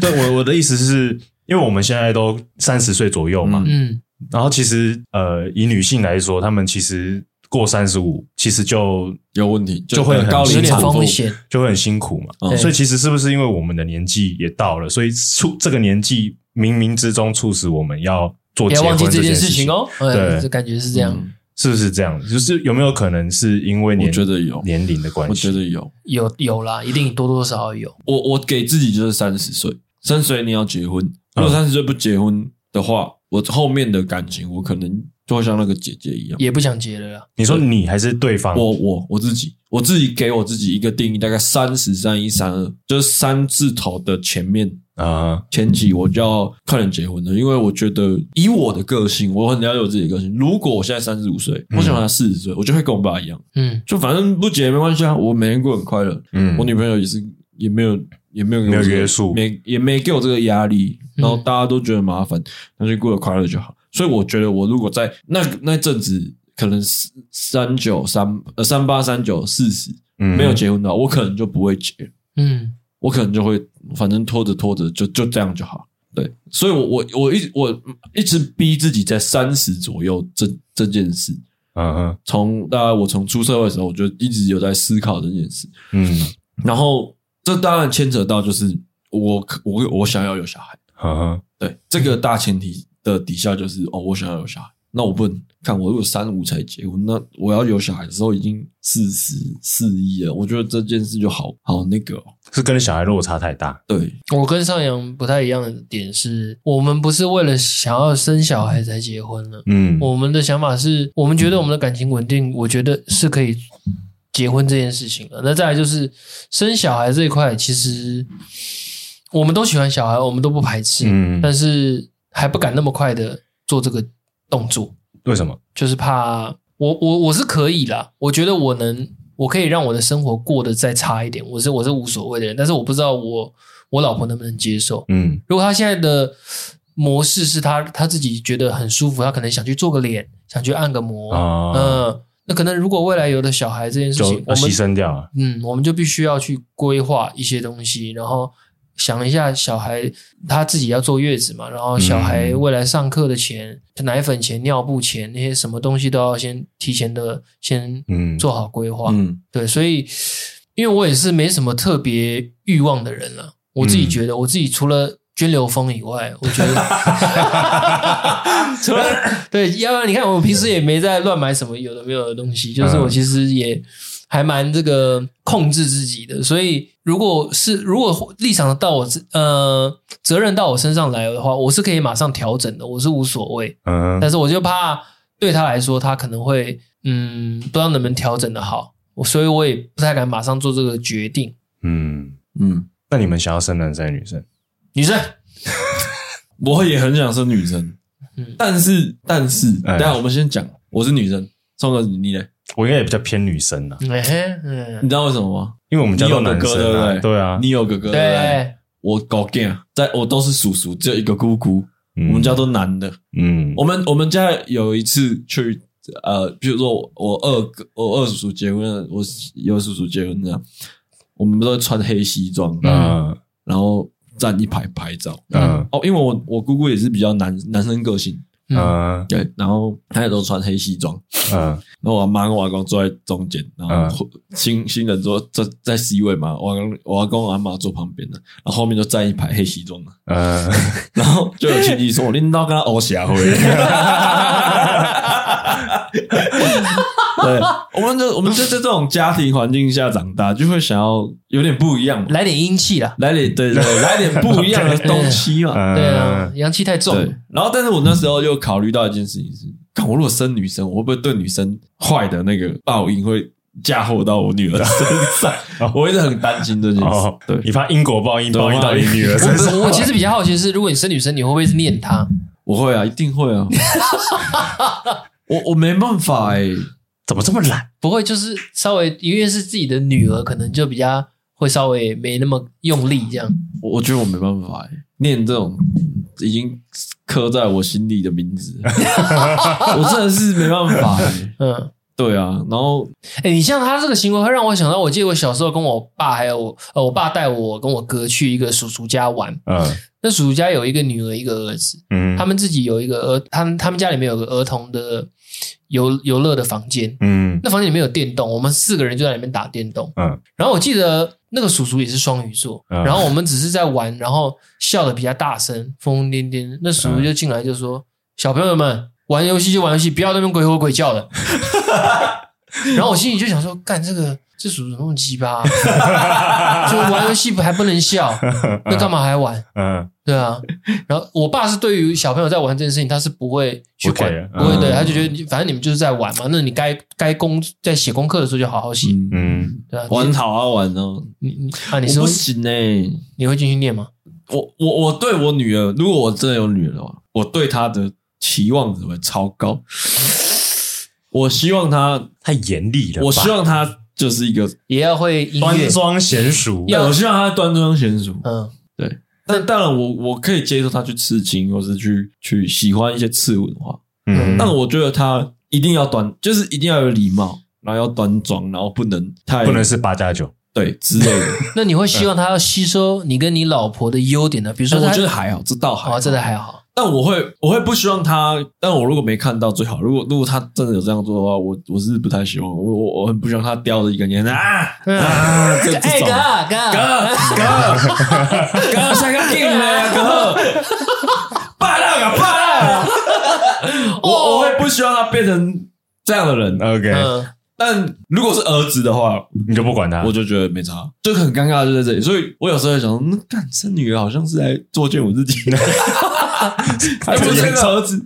对，我我的意思是，因为我们现在都三十岁左右嘛，嗯，然后其实呃，以女性来说，她们其实过三十五，其实就有问题，就会很高龄产风险，就会很辛苦嘛。嗯，所以其实是不是因为我们的年纪也到了，所以促这个年纪冥冥之中促使我们要。做结婚这件事情。哦，对，就感觉是这样，是不是这样？就是有没有可能是因为年，我觉得有。年龄的关系？我觉得有，有有啦，一定多多少少有。我我给自己就是三十岁，三十岁你要结婚，如果三十岁不结婚的话，我后面的感情我可能就会像那个姐姐一样，也不想结了啦。你说你还是对方？我我我自己，我自己给我自己一个定义，大概三十、三一、三二，就是三字头的前面。啊，前期我就要快点结婚了，因为我觉得以我的个性，我很了解我自己的个性。如果我现在三十五岁，我想他四十岁，我就会跟我爸一样，嗯，就反正不结也没关系啊，我每天过很快乐，嗯，我女朋友也是，也没有，也没有没有约束，没也没给我这个压力，然后大家都觉得麻烦，那就过得快乐就好。所以我觉得，我如果在那那阵子，可能三九三呃三八三九四十，没有结婚的话，我可能就不会结，嗯。我可能就会，反正拖着拖着就就这样就好。对，所以我，我我我一我一直逼自己在三十左右这这件事。嗯哼，从大概我从出社会的时候，我就一直有在思考这件事。嗯，然后这当然牵扯到就是我我我想要有小孩。呵呵，对，这个大前提的底下就是哦，我想要有小孩，那我不能看我如果三五才结婚，那我要有小孩的时候已经四十四一了。我觉得这件事就好好那个、哦，是跟小孩落差太大。对，我跟上扬不太一样的点是，我们不是为了想要生小孩才结婚了。嗯，我们的想法是我们觉得我们的感情稳定，我觉得是可以结婚这件事情了。那再来就是生小孩这一块，其实我们都喜欢小孩，我们都不排斥，嗯，但是还不敢那么快的做这个动作。为什么？就是怕我我我是可以啦，我觉得我能，我可以让我的生活过得再差一点，我是我是无所谓的人，但是我不知道我我老婆能不能接受。嗯，如果她现在的模式是她她自己觉得很舒服，她可能想去做个脸，想去按个摩，嗯、哦呃，那可能如果未来有了小孩这件事情，我们牺牲掉了。嗯，我们就必须要去规划一些东西，然后。想一下，小孩他自己要坐月子嘛，然后小孩未来上课的钱、嗯、奶粉钱、尿布钱那些什么东西都要先提前的先嗯做好规划。嗯，对，所以因为我也是没什么特别欲望的人了，我自己觉得，嗯、我自己除了涓流风以外，[laughs] 我觉得 [laughs] 除了对，要不然你看我平时也没在乱买什么有的没有的东西，就是我其实也。还蛮这个控制自己的，所以如果是如果立场到我呃责任到我身上来的话，我是可以马上调整的，我是无所谓。嗯，但是我就怕对他来说，他可能会嗯不知道能不能调整的好，所以我也不太敢马上做这个决定。嗯嗯，那你们想要生男生还是女生？女生，[laughs] 我也很想生女生，嗯，但是但是，哎、等下我们先讲，我是女生，宋哥你呢？我应该也比较偏女生啊，嗯，你知道为什么吗？因为我们家都男生，对不对？对啊，你有哥哥，对，我高干，在我都是叔叔，只有一个姑姑，我们家都男的。嗯，我们我们家有一次去，呃，比如说我二哥，我二叔叔结婚了，我有叔叔结婚这样，我们都穿黑西装，嗯，然后站一排拍照，嗯，哦，因为我我姑姑也是比较男男生个性。嗯，对，然后他也都穿黑西装，嗯，然后我妈跟我阿公坐在中间，然后新新人坐在在 C 位嘛，我跟我阿公我阿妈坐旁边的，然后后面就站一排黑西装的，嗯，[laughs] 然后就有亲戚说 [laughs] 我拎刀跟他殴下回，[laughs] [laughs] 对，我们就我们就在这种家庭环境下长大，就会想要有点不一样，来点阴气啦，来点对对，来点不一样的东西嘛，[laughs] 对啊，阳气太重，对，然后但是我那时候又考虑到一件事情是，看我如果生女生，我会不会对女生坏的那个报应会嫁祸到我女儿身上？[laughs] 我一直很担心这件事，对，你怕因果报应报应到你女儿身上？我其实比较好奇的是，如果你生女生，你会不会念她？我会啊，一定会啊，我我没办法哎。怎么这么懒？不会，就是稍微因为是自己的女儿，可能就比较会稍微没那么用力这样。我我觉得我没办法哎念这种已经刻在我心里的名字，[laughs] 我真的是没办法。嗯，对啊。然后，哎，你像他这个行为会让我想到，我记得我小时候跟我爸还有呃，我爸带我跟我哥去一个叔叔家玩。嗯，那叔叔家有一个女儿，一个儿子。嗯，他们自己有一个儿，他们他们家里面有个儿童的。游游乐的房间，嗯，那房间里面有电动，我们四个人就在里面打电动，嗯，然后我记得那个叔叔也是双鱼座，嗯，然后我们只是在玩，然后笑得比较大声，疯疯癫癫，那叔叔就进来就说：“嗯、小朋友们玩游戏就玩游戏，不要在那边鬼吼鬼叫的。” [laughs] [laughs] 然后我心里就想说：“干这个。”这属于那么鸡巴，[laughs] 就玩游戏还不能笑，[laughs] 那干嘛还玩？嗯，对啊。然后我爸是对于小朋友在玩这件事情，他是不会去管，不会对，他就觉得反正你们就是在玩嘛，那你该该功在写功课的时候就好好写，嗯，对啊，玩好好玩哦。你你啊，你是不行诶，你会继续念吗？我我我对我女儿，如果我真的有女儿的话，我对她的期望值会超高。我希望他太严厉了，我希望他。就是一个也要会端庄贤淑，要我希望他端庄贤淑。嗯，对。但当然，我我可以接受他去刺青，或是去去喜欢一些刺文化。嗯，但我觉得他一定要端，就是一定要有礼貌，然后要端庄，然后不能太不能是八加九，对之类的。[laughs] 那你会希望他要吸收你跟你老婆的优点呢？比如说，我觉得还好，这倒还好，真的还好。但我会，我会不希望他。但我如果没看到最好。如果如果他真的有这样做的话，我我是不太希望。我我我很不希望他叼着一个烟啊啊！这这种哥哥哥哥哥，下个镜了哥，爸那个爸，我我会不不希望他变成这样的人。OK，、嗯，但如果是儿子的话，你就不管他，我就觉得没差，就很尴尬，就在这里。所以我有时候会想说，那干生女儿好像是来作践我自己，[laughs] 还不是个儿子，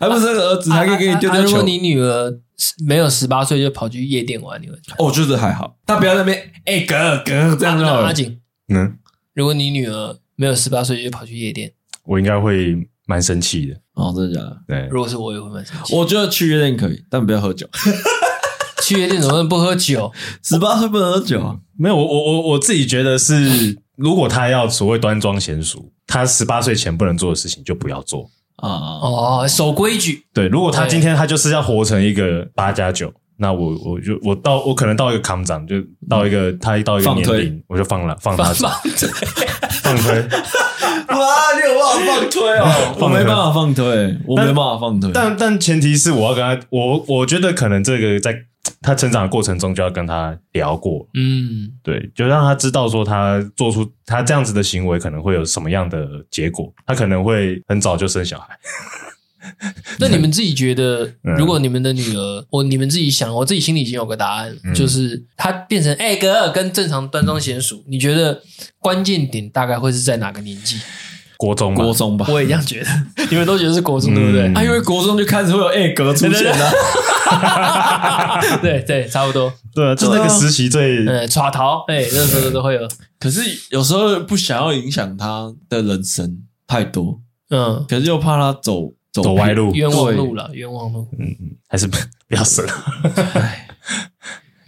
还不是个儿子，还可以给你丢丢球。啊如果你女儿没有十八岁就跑去夜店玩，你会看？哦，我觉得还好，他不要在那边哎哥哥这样就好了。阿景，嗯，如果你女儿没有十八岁就跑去夜店，我应该会蛮生气的。哦，真的假的？对，如果是我也会蛮生气。我觉得去夜店可以，但不要喝酒。[laughs] 去夜店怎么能不喝酒？十八岁不能喝酒啊？没有，我我我我自己觉得是，如果他要所谓端庄贤淑，他十八岁前不能做的事情就不要做。啊，哦，守规矩。对，如果他今天他就是要活成一个八加九，那我我就我到我可能到一个康长，就到一个他到一个年龄，我就放了放他走放放放推。[laughs] 哇，你有办法放推哦？[laughs] 我没办法放推，我没办法放推。但但前提是我要跟他，我我觉得可能这个在他成长的过程中就要跟他聊过，嗯，对，就让他知道说他做出他这样子的行为可能会有什么样的结果，他可能会很早就生小孩。[laughs] 那你们自己觉得，[laughs] 嗯。如果你们的女儿，我你们自己想，我自己心里已经有个答案，嗯。就是她变成哎哥跟正常端庄贤淑，你觉得关键点大概会是在哪个年纪？国中嘛，国中吧，我也一样觉得，[laughs] 你们都觉得是国中，对不对？嗯啊，因为国中就开始会有 A 格出现了。对 [laughs] 对，差不多。对啊，就那个时期最呃，耍逃，哎，那时候都会有，可是有时候不想要影响他的人生太多，嗯，可是又怕他走走走歪路，冤枉路了，冤枉路。嗯，还是不 [laughs] 不要生。了。唉。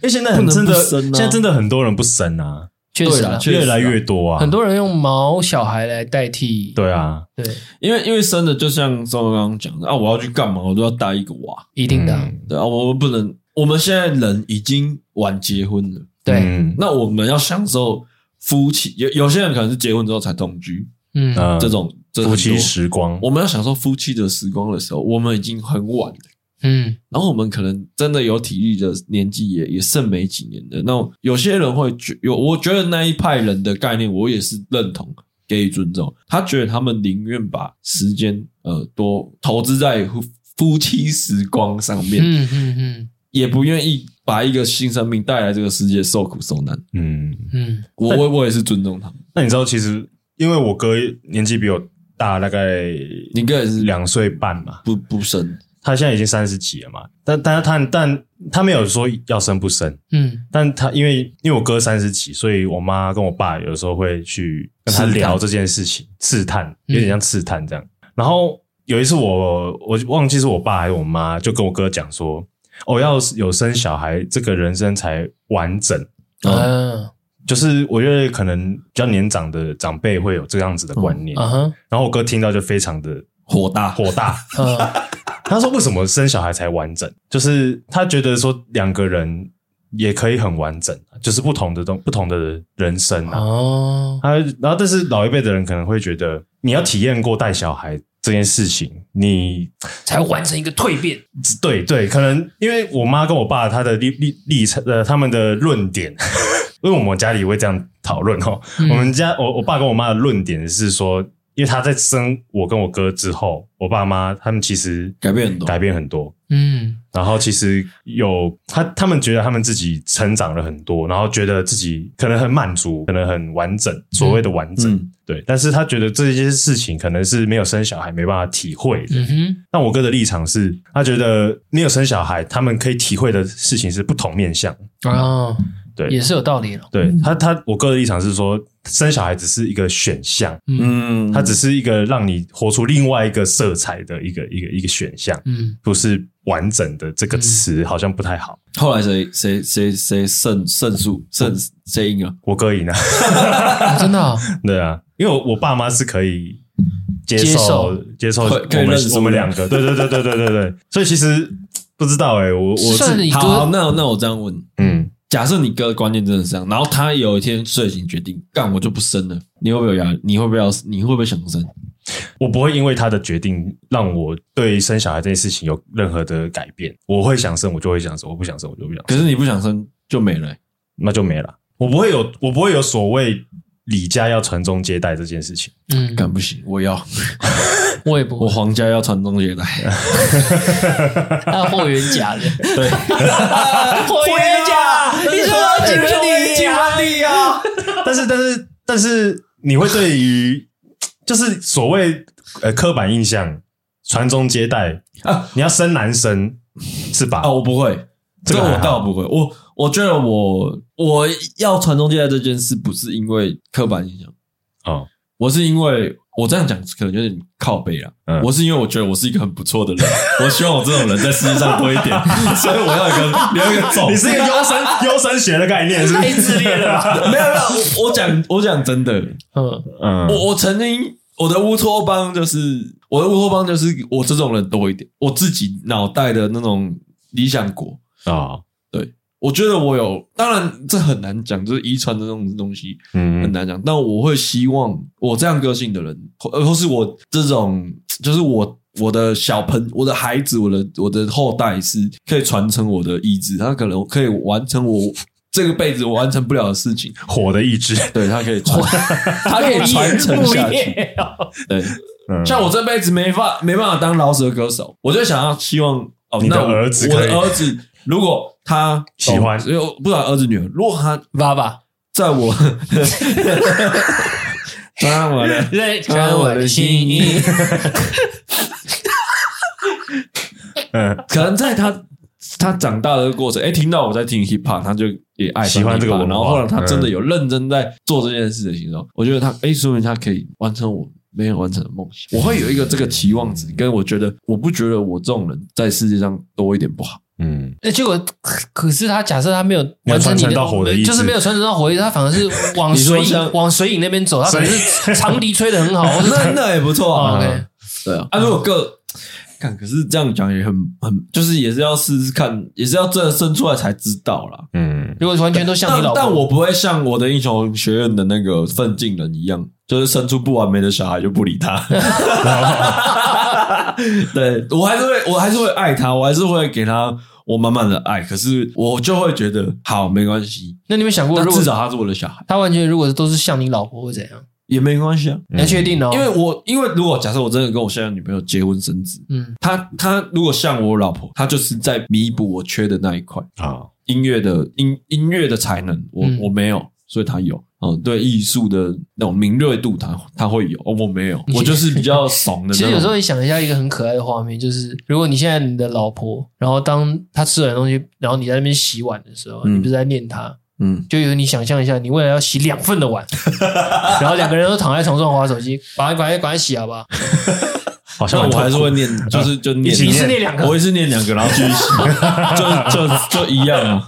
因为现在很真的，不生啊。现在真的很多人不生啊，确实啊，越来越多啊，很多人用毛小孩来代替，对啊，对，因为因为生的就像周刚刚讲的啊，我要去干嘛，我都要带一个娃，一定的。啊，嗯。对啊，我们不能，我们现在人已经晚结婚了，对，嗯。那我们要享受夫妻，有有些人可能是结婚之后才同居，嗯，呃这种夫妻时光，我们要享受夫妻的时光的时候，我们已经很晚了。嗯，然后我们可能真的有体力的年纪也也剩没几年的。那有些人会觉有，我觉得那一派人的概念，我也是认同，给予尊重。他觉得他们宁愿把时间呃多投资在夫夫妻时光上面，嗯嗯嗯也不愿意把一个新生命带来这个世界受苦受难。嗯，嗯我我我也是尊重他们。那你知道，其实因为我哥年纪比我大，大概你哥也是两岁半嘛，不不生，他现在已经三十几了嘛，但但他但他没有说要生不生，嗯。但他因为因为我哥三十几，所以我妈跟我爸有时候会去跟他聊这件事情，刺探，嗯有点像刺探这样。然后有一次我我忘记是我爸还是我妈，就跟我哥讲说，哦，要有生小孩，这个人生才完整。啊。就是我觉得可能比较年长的长辈会有这样子的观念，啊哈。然后我哥听到就非常的火大。火大，啊 [laughs] 他说：“为什么生小孩才完整？就是他觉得说两个人也可以很完整，就是不同的东不同的人生啊。哦，他然后，但是老一辈的人可能会觉得，你要体验过带小孩这件事情，你才完成一个蜕变。对对，可能因为我妈跟我爸他的立立立场呃，他们的论点，[laughs] 因为我们家里会这样讨论哦。嗯我们家我我爸跟我妈的论点是说，因为他在生我跟我哥之后，我爸妈他们其实改变很多改变很多。”嗯然后其实有他，他们觉得他们自己成长了很多，然后觉得自己可能很满足，可能很完整，所谓的完整，嗯对。但是他觉得这些事情可能是没有生小孩没办法体会的。嗯哼，但我哥的立场是，他觉得没有生小孩，他们可以体会的事情是不同面向。哦，对也是有道理了。对他，他我哥的立场是说，生小孩只是一个选项，嗯，它只是一个让你活出另外一个色彩的一个一个一个选项，嗯，不是完整的这个词好像不太好。后来谁谁谁谁胜胜诉胜谁赢了？我哥赢了。哦真的啊，[laughs] 对啊，因为我我爸妈是可以接接受受接受我们我们两个，对对对对对对对，所以其实不知道哎、我我是好，算你哥好那那我这样问，嗯，假设你哥的观念真的是这样，然后他有一天睡醒决定干我就不生了，你会不会有压力？你会不会要？你会不会想生？我不会因为他的决定让我对生小孩这件事情有任何的改变。我会想生，我就会想生；我不想生，我就不想生，可是你不想生就没了欸、那就没了。我不会有，我不会有所谓李家要传宗接代这件事情。嗯，干不行，我要，[laughs] 我也不会，我皇家要传宗接代。[laughs] 他霍元甲的，对，[laughs] 霍元甲，你说我喜欢你，喜欢你啊！但是，但是，但是，你会对于就是所谓呃刻板印象传宗接代啊，你要生男生是吧？啊，我不会，这个我倒不会。我我觉得我我要传宗接代这件事，不是因为刻板印象哦，我是因为我这样讲可能有点靠背了。嗯，我是因为我觉得我是一个很不错的人，我希望我这种人在世界上多一点，[laughs] 所以我要一个留一个种。你是一个优生优生学的概念，是太自恋了。没有没有，我我讲我讲真的，嗯嗯，我我曾经我的乌托邦就是我的乌托邦就是我这种人多一点，我自己脑袋的那种理想国啊。哦我觉得我有，当然这很难讲，就是遗传的这种东西，嗯，很难讲。但我会希望我这样个性的人，或或是我这种，就是我我的小朋我的孩子，我的我的后代是可以传承我的意志，他可能可以完成我这个辈子我完成不了的事情，火的意志，对，他可以传，他可以传承下去。[laughs] 对，像我这辈子没法没办法当饶舌歌手，我就想要希望哦，你的儿子，我的儿子如果。他喜欢，所以不管儿子女儿，如果他爸爸在我，[laughs] 穿我的，穿我的心意，嗯，可能在他他长大的过程，哎，听到我在听 hip hop，他就也爱喜欢这个文化，然后后来他真的有认真在做这件事的时候，我觉得他，哎，说明他可以完成我没有完成的梦想。我会有一个这个期望值，跟我觉得，我不觉得我这种人在世界上多一点不好。嗯，那结果可是他假设他没有完成你的，就是没有传承到火的意思，他反而是 [laughs] 往水影往水影那边走，他可能是长笛吹的很好，[laughs] 那那也不错啊。对啊，啊，如果个看，可是这样讲也很很，就是也是要试试看，也是要真的生出来才知道啦。嗯，如果完全都像你老，但我不会像我的英雄学院的那个奋进人一样，就是生出不完美的小孩就不理他。[laughs] [laughs] 对，我还是会，我还是会爱他，我还是会给他我满满的爱。可是我就会觉得，好，没关系。那你们想过，如果至少他是我的小孩，他完全如果都是像你老婆会怎样？也没关系啊，你要确定哦。因为我因为如果假设我真的跟我现在女朋友结婚生子，嗯，他他如果像我老婆，他就是在弥补我缺的那一块啊，音乐的音音乐的才能，我我没有，所以他有。哦，对艺术的那种敏锐度他，他他会有，哦，我没有，我就是比较 [laughs] 怂的。其实有时候你想一下，一个很可爱的画面，就是如果你现在你的老婆，然后当她吃完东西，然后你在那边洗碗的时候，嗯、你不是在念她，嗯，就有你想象一下，你未来要洗两份的碗，[laughs] 然后两个人都躺在床上玩手机，把把把它洗好不好？像我还是会念，就是就念，你是念两个，我也是念两个，然后继续洗，[laughs] 就就就一样 [laughs] 啊。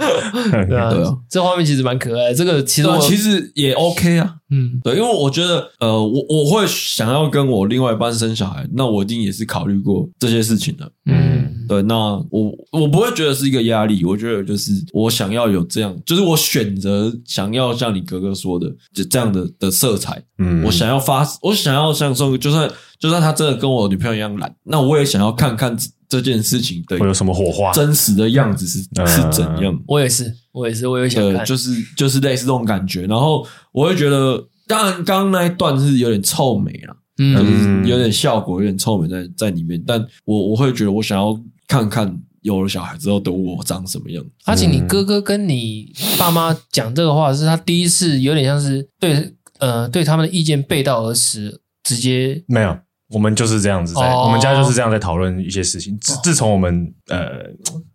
对啊，这画面其实蛮可爱。这个其实其实也 OK 啊。嗯，对，因为我觉得，呃，我我会想要跟我另外一半生小孩，那我一定也是考虑过这些事情的。嗯，对，那我我不会觉得是一个压力，我觉得就是我想要有这样，就是我选择想要像你哥哥说的，就这样的的色彩。嗯，我想要发，我想要像说，就算就算他真的跟我女朋友一样懒，那我也想要看看这件事情的会有什么火花，真实的样子是是怎样。我也是，我也是，我也想看，就是就是类似这种感觉。然后我会觉得。当然，刚刚那一段是有点臭美啊，嗯，有点效果，有点臭美在在里面。但我我会觉得，我想要看看有了小孩之后的我长什么样。而且，你哥哥跟你爸妈讲这个话，是他第一次有点像是对呃对他们的意见背道而驰，直接没有。我们就是这样子在，我们家就是这样在讨论一些事情。自自从我们呃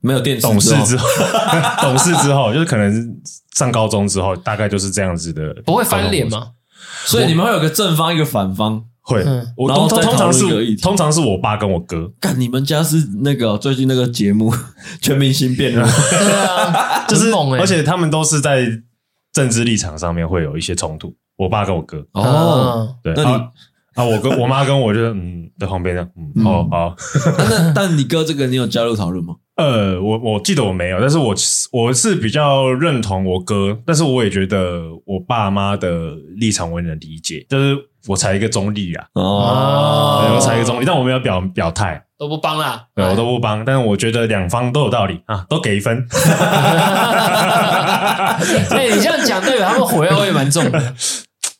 没有电视懂事之后，[laughs] 懂事之后，就是可能上高中之后，大概就是这样子的。不会翻脸吗？所以你们会有个正方一个反方，会。我通通常是通常是我爸跟我哥。干，你们家是那个最近那个节目《[laughs] 全明星辩论》？对啊，[laughs] 就是，而且他们都是在政治立场上面会有一些冲突。我爸跟我哥。哦，对，那你啊，我跟我妈跟我就嗯在旁边呢，嗯，好好。[laughs] 但但你哥这个，你有加入讨论吗？[laughs] 呃，我我记得我没有，但是我我是比较认同我哥，但是我也觉得我爸妈的立场我也能理解，就是我才一个中立啊，哦，我才一个中立，但我没有表表态，都不帮啦，对，我都不帮，但是我觉得两方都有道理啊，都给一分。[laughs] 哎，你这样讲，代表他们火药味蛮重的。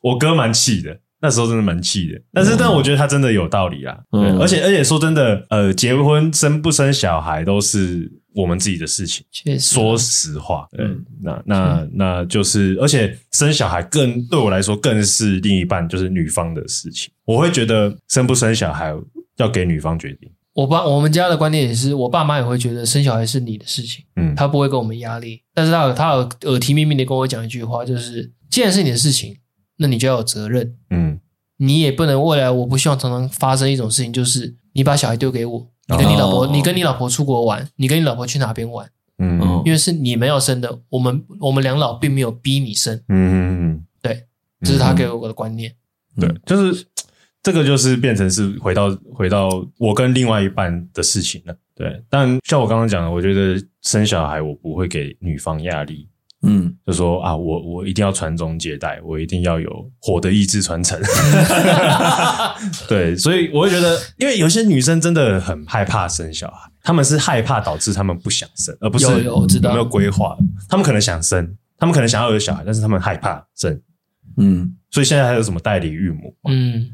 我哥蛮气的，那时候真的蛮气的。但是，但我觉得他真的有道理啊。嗯，而且，而且说真的，呃，结婚生不生小孩都是我们自己的事情。确实，说实话，嗯那那那就是，而且生小孩更对我来说更是另一半就是女方的事情。我会觉得生不生小孩要给女方决定。我爸我们家的观念也是，我爸妈也会觉得生小孩是你的事情，嗯，他不会给我们压力。但是他有他有耳提面命的跟我讲一句话，就是既然是你的事情，那你就要有责任。嗯，你也不能未来，我不希望常常发生一种事情，就是你把小孩丢给我，你跟你老婆，哦你跟你老婆出国玩，你跟你老婆去哪边玩，嗯哦因为是你们要生的，我们我们两老并没有逼你生，嗯嗯对，这是他给我的观念。嗯，对，就是这个就是变成是回到回到我跟另外一半的事情了。对，但像我刚刚讲的，我觉得生小孩我不会给女方压力。嗯，就说啊，我我一定要传宗接代，我一定要有火的意志传承。[laughs] 对，所以我会觉得，因为有些女生真的很害怕生小孩，她们是害怕导致她们不想生，而不是有有我知道有没有规划。她们可能想生，她们可能想要有小孩，但是她们害怕生。嗯，所以现在还有什么代理育母？嗯，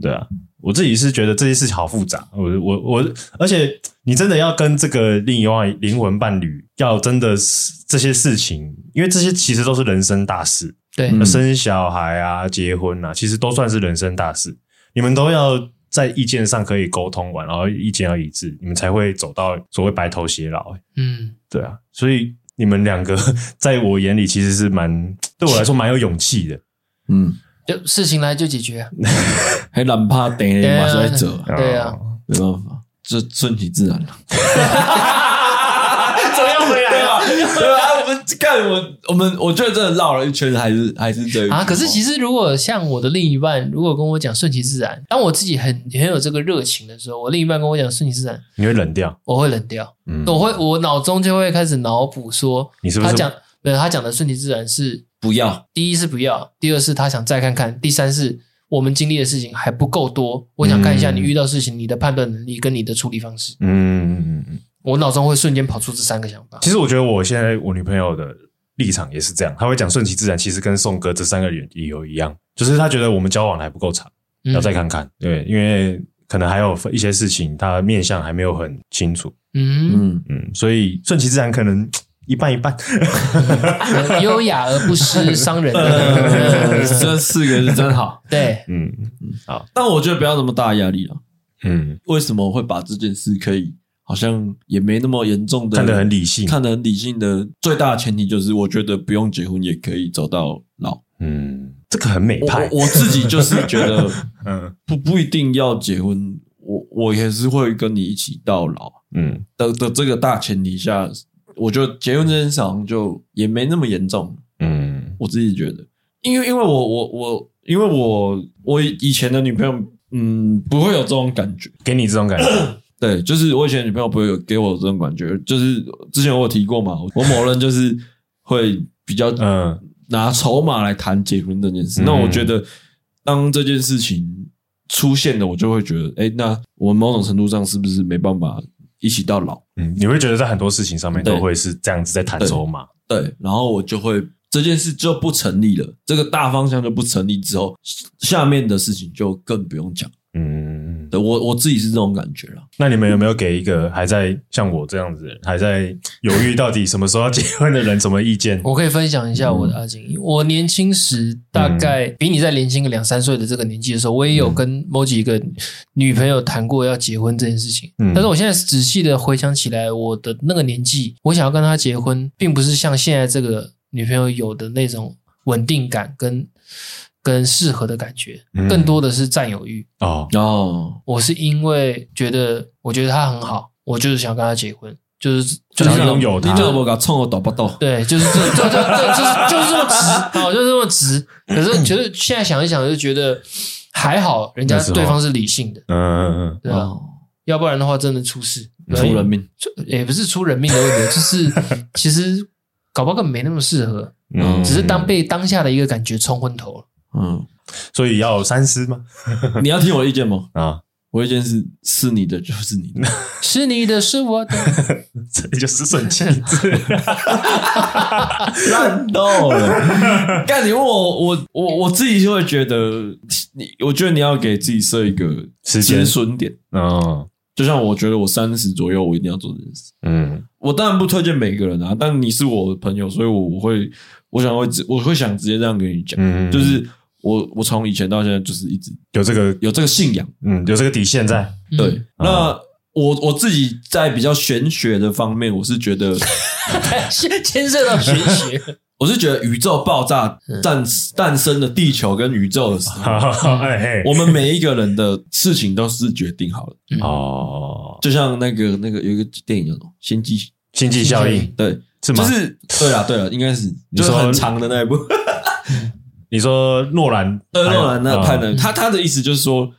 对啊，我自己是觉得这些事情好复杂。我我我，而且你真的要跟这个另一半灵魂伴侣，要真的是这些事情，因为这些其实都是人生大事。对，嗯生小孩啊，结婚啊，其实都算是人生大事。你们都要在意见上可以沟通完，然后意见要一致，你们才会走到所谓白头偕老。嗯，对啊，所以你们两个 [laughs] 在我眼里其实是蛮对我来说蛮有勇气的。嗯，就事情来就解决。[laughs] 还懒怕等马上来走，对啊哦没办法，这顺其自然。了。怎么样回来对啊，对啊，我们干我我们，我觉得真的绕了一圈，还是还是这啊，可是其实如果像我的另一半，如果跟我讲顺其自然，当我自己很很有这个热情的时候，我另一半跟我讲顺其自然，你会冷掉，我会冷掉，嗯，我会我脑中就会开始脑补说，你是不是他讲没有他讲的顺其自然是不要，第一是不要，第二是他想再看看，第三是我们经历的事情还不够多，我想看一下你遇到事情你的判断能力跟你的处理方式，嗯嗯嗯嗯。我脑中会瞬间跑出这三个想法。其实我觉得我现在我女朋友的立场也是这样，她会讲顺其自然，其实跟宋哥这三个理理由一样，就是她觉得我们交往的还不够长，嗯要再看看。对，因为可能还有一些事情，他面相还没有很清楚。嗯，嗯，嗯，所以顺其自然可能一半一半。呃 [laughs] 优雅而不失伤人 [laughs] 这四个是真好，[laughs] 对，嗯好但我觉得不要那么大压力了。嗯，为什么会把这件事可以好像也没那么严重的看得很理性。看得很理性的最大的前提就是，我觉得不用结婚也可以走到老。嗯，这个很美我派。我我自己就是觉得嗯不不一定要结婚，我我也是会跟你一起到老嗯的的这个大前提下，我觉得结婚这件事好像就也没那么严重。嗯我自己觉得，因为因为我我我因为我我以前的女朋友，嗯，不会有这种感觉。给你这种感觉。[coughs] 对，就是我以前女朋友不会有给我这种感觉，就是之前我有提过嘛，我某人就是会比较嗯拿筹码来谈结婚这件事。嗯那我觉得，当这件事情出现了，我就会觉得，哎，那我某种程度上是不是没办法一起到老？嗯，你会觉得在很多事情上面都会是这样子在谈筹码。对，然后我就会这件事就不成立了，这个大方向就不成立之后，下面的事情就更不用讲。嗯，对我我自己是这种感觉了。那你们有没有给一个还在像我这样子的人，还在犹豫到底什么时候要结婚的人什么意见？我可以分享一下我的阿景。我年轻时，大概比你再年轻个两三岁的这个年纪的时候，我也有跟某几个女朋友谈过要结婚这件事情。嗯但是我现在仔细的回想起来，我的那个年纪，我想要跟她结婚，并不是像现在这个女朋友有的那种稳定感跟跟适合的感觉，嗯更多的是占有欲。哦，哦，我是因为觉得，我觉得他很好，我就是想跟他结婚，就是就是拥有他你怎么搞冲我倒不倒？对，就是这这这这就是就是这么直，哦，就是这么直。可是觉得现在想一想，就觉得还好，人家对方是理性的，嗯嗯嗯，对啊？哦要不然的话，真的出事，出人命。出也不是出人命的问题，就是其实搞不好根本没那么适合，嗯只是当被当下的一个感觉冲昏头了。嗯，所以要三思吗？[laughs] 你要听我意见吗？啊，我意见是是你的就是你的，[laughs] 是你的，是我的，这就是顺其自然。[laughs] 烂透了！干你问我，我我我自己就会觉得，你我觉得你要给自己设一个时间止损点。啊，就像我觉得我三十左右，我一定要做这件事。嗯，我当然不推荐每个人啊，但你是我的朋友，所以我我会，我想会直，我会想直接这样跟你讲，嗯就是。我我从以前到现在就是一直有这个有这个信仰，嗯，有这个底线在。对，嗯、那我我自己在比较玄学的方面，我是觉得 [laughs] 牵涉到玄学，我是觉得宇宙爆炸诞诞生的地球跟宇宙的时候，哎，我们每一个人的事情都是决定好了哦。就像那个那个有一个电影叫什么《星际星际效应》，对，是吗？就是对了对了，应该是就是很长的那一部。你说诺兰，呃，诺兰那拍的，他他的意思就是说，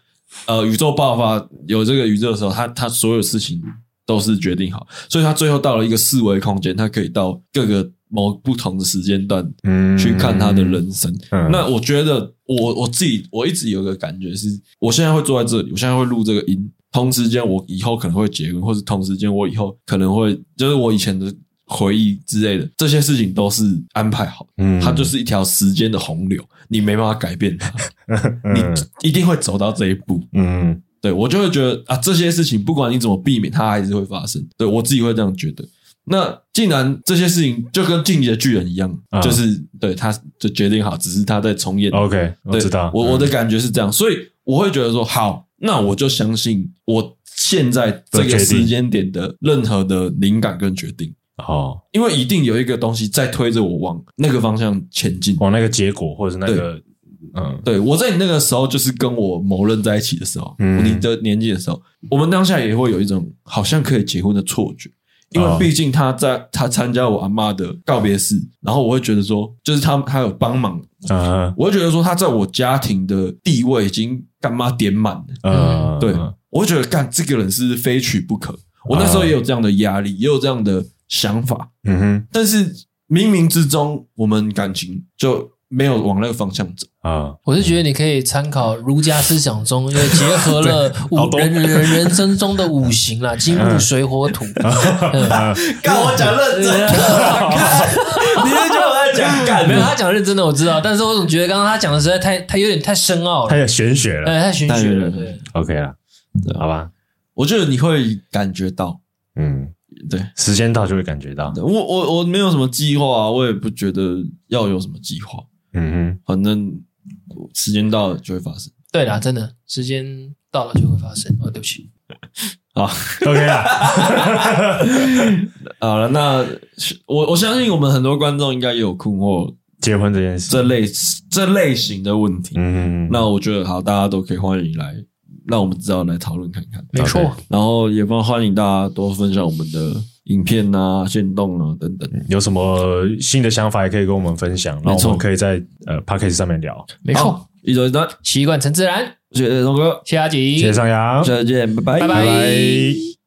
呃，宇宙爆发有这个宇宙的时候，他他所有事情都是决定好，所以他最后到了一个四维空间，他可以到各个某不同的时间段，嗯，去看他的人生。嗯，那我觉得我我自己我一直有个感觉是，我现在会坐在这里，我现在会录这个音，同时间我以后可能会结婚，或是同时间我以后可能会就是我以前的。回忆之类的这些事情都是安排好，嗯，它就是一条时间的洪流，你没办法改变它，[laughs] 嗯、你一定会走到这一步，嗯，对，我就会觉得啊，这些事情不管你怎么避免，它还是会发生，对，我自己会这样觉得。那既然这些事情就跟进击的巨人一样，嗯、就是对他就决定好，只是他在重演。OK，我知道，我我的感觉是这样，所以我会觉得说，好，那我就相信我现在这个时间点的任何的灵感跟决定。哦，因为一定有一个东西在推着我往那个方向前进，往那个结果，或者是那个，嗯，对，我在你那个时候就是跟我某人在一起的时候，嗯，你的年纪的时候，我们当下也会有一种好像可以结婚的错觉，因为毕竟他在他参加我阿妈的告别式，然后我会觉得说，就是他他有帮忙，啊，我会觉得说他在我家庭的地位已经干妈点满了，嗯，对，我会觉得干这个人是非娶不可，我那时候也有这样的压力，也有这样的。想法，嗯哼，但是冥冥之中，我们感情就没有往那个方向走啊。我是觉得你可以参考儒家思想中，因为结合了 [laughs] 五人人人生中的五行啦，[laughs] 金木水火土。[laughs] 干我讲认真，你是觉得我在讲干？没有，他讲认真的，我知道。但是我总觉得刚刚他讲的实在太，他有点太深奥了，太玄学了，太玄学了。对，OK 了，好吧。我觉得你会感觉到，嗯。对，时间到就会感觉到。我我我没有什么计划啊，我也不觉得要有什么计划。嗯哼，反正时间到了就会发生。对啦，真的，时间到了就会发生。哦，对不起。好，OK 啦。[laughs] 好了，那我我相信我们很多观众应该也有困惑结婚这件事，这类这类型的问题。嗯哼，那我觉得好，大家都可以欢迎来。让我们知道来讨论看看，没错。然后也欢欢迎大家多分享我们的影片啊、行动啊等等。有什么新的想法也可以跟我们分享，然后我们可以在呃 p a c k a g e 上面聊。没错，一周一单，习惯成自然。谢谢东哥，谢谢阿吉，谢谢上扬，下次见，拜拜，拜拜。